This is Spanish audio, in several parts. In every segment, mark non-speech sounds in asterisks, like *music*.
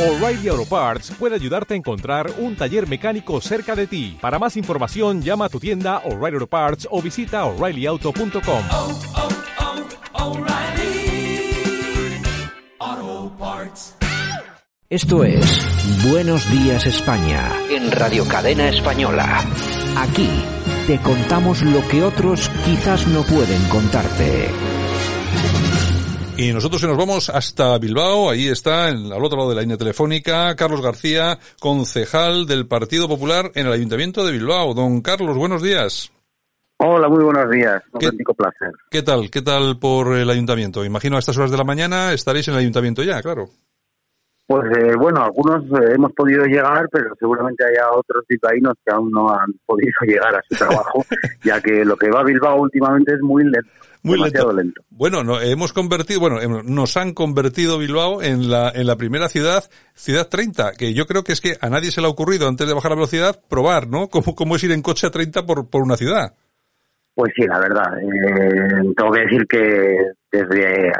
O'Reilly Auto Parts puede ayudarte a encontrar un taller mecánico cerca de ti. Para más información, llama a tu tienda O'Reilly Auto Parts o visita oreillyauto.com. oh, oh, Parts. Esto es Buenos Días España en Radio Cadena Española. Aquí te contamos lo que otros quizás no pueden contarte. Y nosotros se nos vamos hasta Bilbao, ahí está, en, al otro lado de la línea telefónica, Carlos García, concejal del Partido Popular en el Ayuntamiento de Bilbao. Don Carlos, buenos días. Hola, muy buenos días. Un ¿Qué- auténtico placer. ¿Qué tal? ¿Qué tal por el Ayuntamiento? Imagino a estas horas de la mañana estaréis en el Ayuntamiento ya, claro. Pues eh, bueno, algunos eh, hemos podido llegar, pero seguramente haya otros bilbaínos que aún no han podido *laughs* llegar a su trabajo, *laughs* ya que lo que va a Bilbao últimamente es muy lento. Muy demasiado lento. lento. Bueno, no, hemos convertido, bueno, em, nos han convertido Bilbao en la, en la primera ciudad, ciudad 30, que yo creo que es que a nadie se le ha ocurrido antes de bajar la velocidad probar, ¿no? ¿Cómo, cómo es ir en coche a 30 por, por una ciudad? Pues sí, la verdad. eh, tengo que decir que desde eh,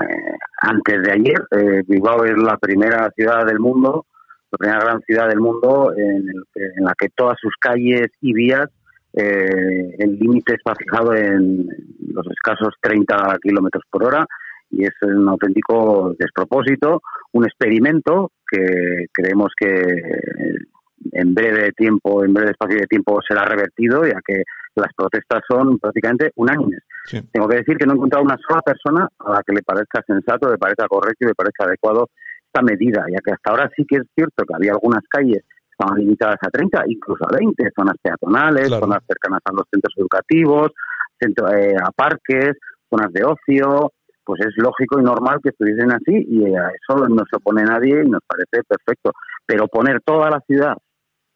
antes de ayer, eh, Bilbao es la primera ciudad del mundo, la primera gran ciudad del mundo en, en la que todas sus calles y vías, eh, el límite está fijado en los escasos 30 kilómetros por hora y es un auténtico despropósito, un experimento que creemos que en breve tiempo, en breve espacio de tiempo será revertido, ya que las protestas son prácticamente unánimes. Sí. Tengo que decir que no he encontrado una sola persona a la que le parezca sensato, le parezca correcto y le parezca adecuado esta medida, ya que hasta ahora sí que es cierto que había algunas calles que estaban limitadas a 30, incluso a 20, zonas peatonales, Claro. zonas cercanas a los centros educativos, centro- eh, a parques, zonas de ocio, pues es lógico y normal que estuviesen así y a eso no se opone nadie y nos parece perfecto. Pero poner toda la ciudad,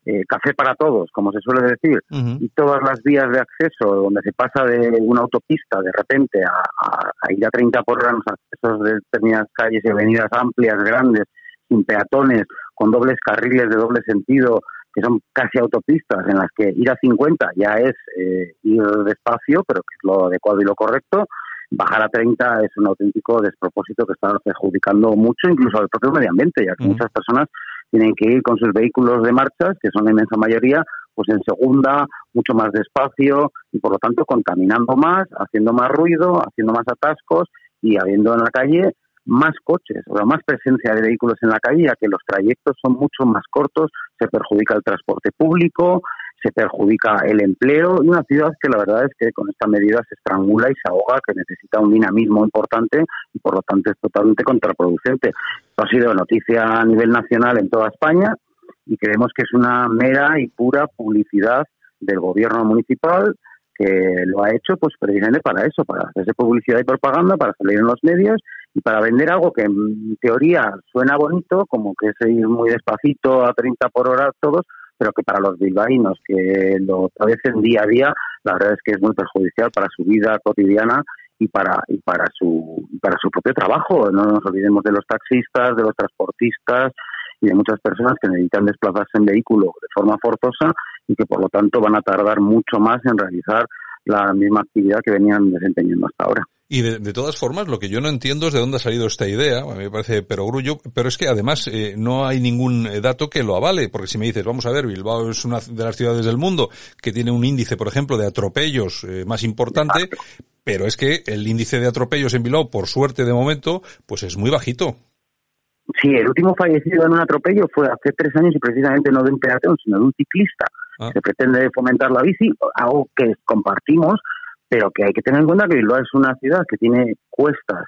eh, café para todos, como se suele decir, y todas las vías de acceso donde se pasa de una autopista de repente a, a- a ir a 30 por hora en los accesos de determinadas calles y avenidas amplias, grandes, sin peatones, con dobles carriles de doble sentido, que son casi autopistas, en las que ir a 50 ya es eh, ir despacio, pero que es lo adecuado y lo correcto, bajar a 30 es un auténtico despropósito que está perjudicando mucho incluso al propio medio ambiente, ya que muchas personas tienen que ir con sus vehículos de marchas, que son la inmensa mayoría, pues en segunda, mucho más despacio y por lo tanto contaminando más, haciendo más ruido, haciendo más atascos y habiendo en la calle más coches, o sea, más presencia de vehículos en la calle, ya que los trayectos son mucho más cortos, se perjudica el transporte público, se perjudica el empleo y una ciudad que la verdad es que con esta medida se estrangula y se ahoga, que necesita un dinamismo importante y por lo tanto es totalmente contraproducente. Esto ha sido noticia a nivel nacional en toda España y creemos que es una mera y pura publicidad del gobierno municipal que lo ha hecho pues precisamente para eso, para hacerse publicidad y propaganda, para salir en los medios y para vender algo que en teoría suena bonito, como que es ir muy despacito a 30 por hora todos, pero que para los bilbaínos que lo padecen día a día, la verdad es que es muy perjudicial para su vida cotidiana y para y para su para su propio trabajo. No nos olvidemos de los taxistas, de los transportistas y de muchas personas que necesitan desplazarse en vehículo de forma forzosa y que por lo tanto van a tardar mucho más en realizar la misma actividad que venían desempeñando hasta ahora. Y de, de todas formas, lo que yo no entiendo es de dónde ha salido esta idea, a mí me parece perogrullo, pero es que además eh, no hay ningún eh, dato que lo avale, porque si me dices, vamos a ver, Bilbao es una de las ciudades del mundo que tiene un índice, por ejemplo, de atropellos eh, más importante, pero es que el índice de atropellos en Bilbao, por suerte de momento, pues es muy bajito. Sí, el último fallecido en un atropello fue hace tres años y precisamente no de un peatón, sino de un ciclista. Ah. Se pretende fomentar la bici, algo que compartimos, pero que hay que tener en cuenta que Bilbao es una ciudad que tiene cuestas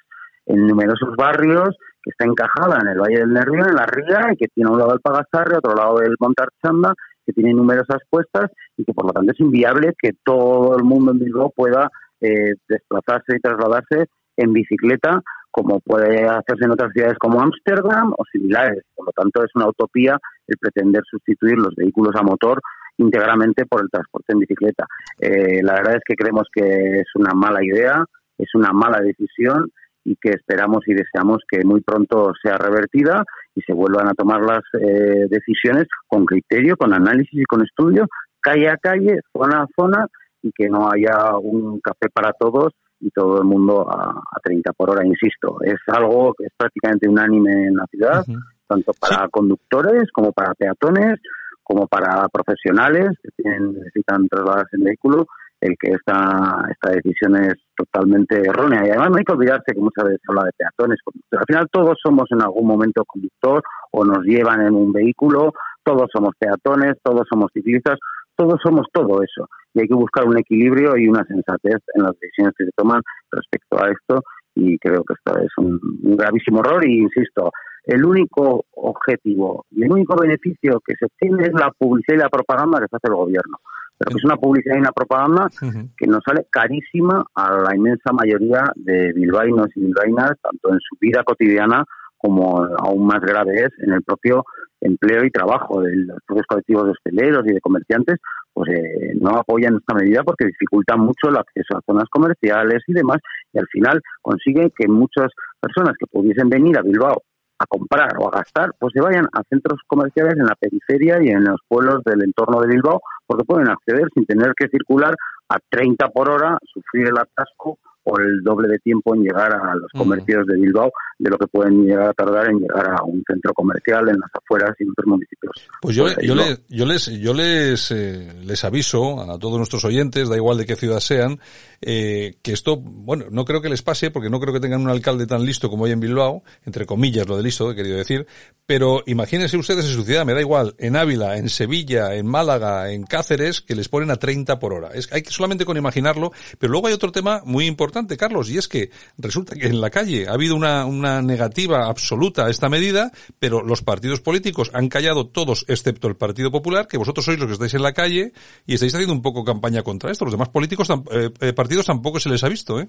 en numerosos barrios, que está encajada en el Valle del Nervión, en la Ría, y que tiene un lado el Pagasarre, otro lado el Montarchanda, que tiene numerosas cuestas y que por lo tanto es inviable que todo el mundo en Bilbao pueda eh, desplazarse y trasladarse en bicicleta como puede hacerse en otras ciudades como Ámsterdam o similares. Por lo tanto, es una utopía el pretender sustituir los vehículos a motor íntegramente por el transporte en bicicleta. Eh, la verdad es que creemos que es una mala idea, es una mala decisión y que esperamos y deseamos que muy pronto sea revertida y se vuelvan a tomar las eh, decisiones con criterio, con análisis y con estudio, calle a calle, zona a zona y que no haya un café para todos y todo el mundo a, a 30 por hora, insisto. Es algo que es prácticamente unánime en la ciudad tanto para conductores como para peatones, como para profesionales que tienen, necesitan trasladarse en vehículo, el que esta, esta decisión es totalmente errónea. Y además no hay que olvidarse que muchas veces habla de peatones, conductores. Al final todos somos en algún momento conductor o nos llevan en un vehículo, todos somos peatones, todos somos ciclistas, todos somos todo eso. Y hay que buscar un equilibrio y una sensatez en las decisiones que se toman respecto a esto. Y creo que esto es un, un gravísimo error. Y insisto, el único objetivo y el único beneficio que se obtiene es la publicidad y la propaganda que se hace el gobierno. Pero que es una publicidad y una propaganda que nos sale carísima a la inmensa mayoría de bilbaínos y bilbaínas, tanto en su vida cotidiana como aún más grave es en el propio empleo y trabajo de los propios colectivos de hosteleros y de comerciantes, pues eh, no apoyan esta medida porque dificulta mucho el acceso a zonas comerciales y demás, y al final consigue que muchas personas que pudiesen venir a Bilbao a comprar o a gastar, pues se vayan a centros comerciales en la periferia y en los pueblos del entorno de Bilbao, porque pueden acceder sin tener que circular a 30 por hora, sufrir el atasco o el doble de tiempo en llegar a los comercios de Bilbao de lo que pueden llegar a tardar en llegar a un centro comercial en las afueras y en otros municipios. Pues yo, Pues, yo, no. le- yo les, yo les, eh, les aviso a todos nuestros oyentes, da igual de qué ciudad sean, eh, que esto, bueno, no creo que les pase, porque no creo que tengan un alcalde tan listo como hay en Bilbao, entre comillas lo de listo, he querido decir, pero imagínense ustedes en su ciudad, me da igual, en Ávila, en Sevilla, en Málaga, en Cáceres, que les ponen a 30 por hora. Es, hay que solamente con imaginarlo, pero luego hay otro tema muy importante, Carlos, y es que resulta que en la calle ha habido una, una negativa absoluta a esta medida, pero los partidos políticos han callado todos, excepto el Partido Popular, que vosotros sois los que estáis en la calle y estáis haciendo un poco campaña contra esto. Los demás políticos, eh, eh, partidos tampoco se les ha visto, ¿eh?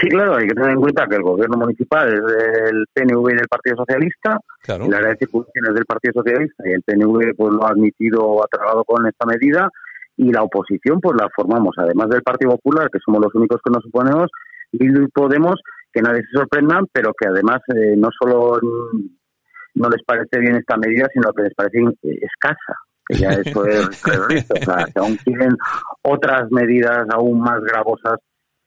Sí, claro, hay que tener en cuenta que el gobierno municipal es del PNV y del Partido Socialista, Claro. y la área de circulación es del Partido Socialista y el PNV pues lo ha admitido o ha tragado con esta medida y la oposición pues la formamos, además del Partido Popular, que somos los únicos que nos oponemos, Bildu y Podemos, que nadie se sorprenda, pero que además eh, no solo no les parece bien esta medida, sino que les parece eh, escasa, que ya eso es *laughs* terrorista, o sea, que aún quieren otras medidas aún más gravosas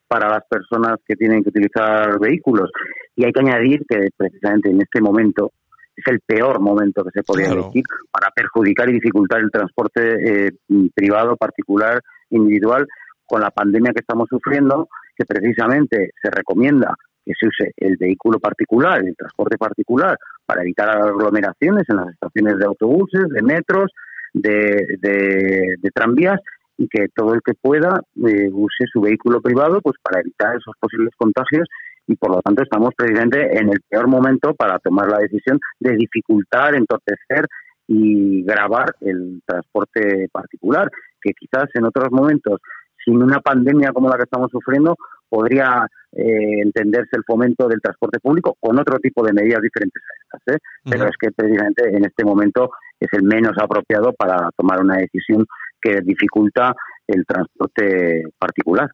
para las personas que tienen que utilizar vehículos. Y hay que añadir que precisamente en este momento es el peor momento que se podría Claro. elegir para perjudicar y dificultar el transporte eh, privado, particular, individual, con la pandemia que estamos sufriendo, que precisamente se recomienda que se use el vehículo particular, el transporte particular, para evitar aglomeraciones en las estaciones de autobuses, de metros, de, de- de tranvías y que todo el que pueda eh, use su vehículo privado pues para evitar esos posibles contagios y por lo tanto estamos precisamente en el peor momento para tomar la decisión de dificultar, entorpecer y grabar el transporte particular, que quizás en otros momentos, sin una pandemia como la que estamos sufriendo, podría eh, entenderse el fomento del transporte público con otro tipo de medidas diferentes a estas. ¿eh? Pero es que precisamente en este momento es el menos apropiado para tomar una decisión que dificulta el transporte particular.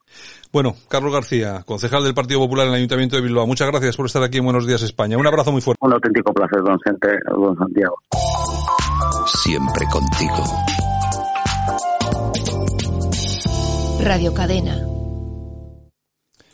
Bueno, Carlos García, concejal del Partido Popular en el Ayuntamiento de Bilbao, muchas gracias por estar aquí en Buenos Días España. Un abrazo muy fuerte. Un auténtico placer, don, don Santiago. Siempre contigo. Radio Cadena.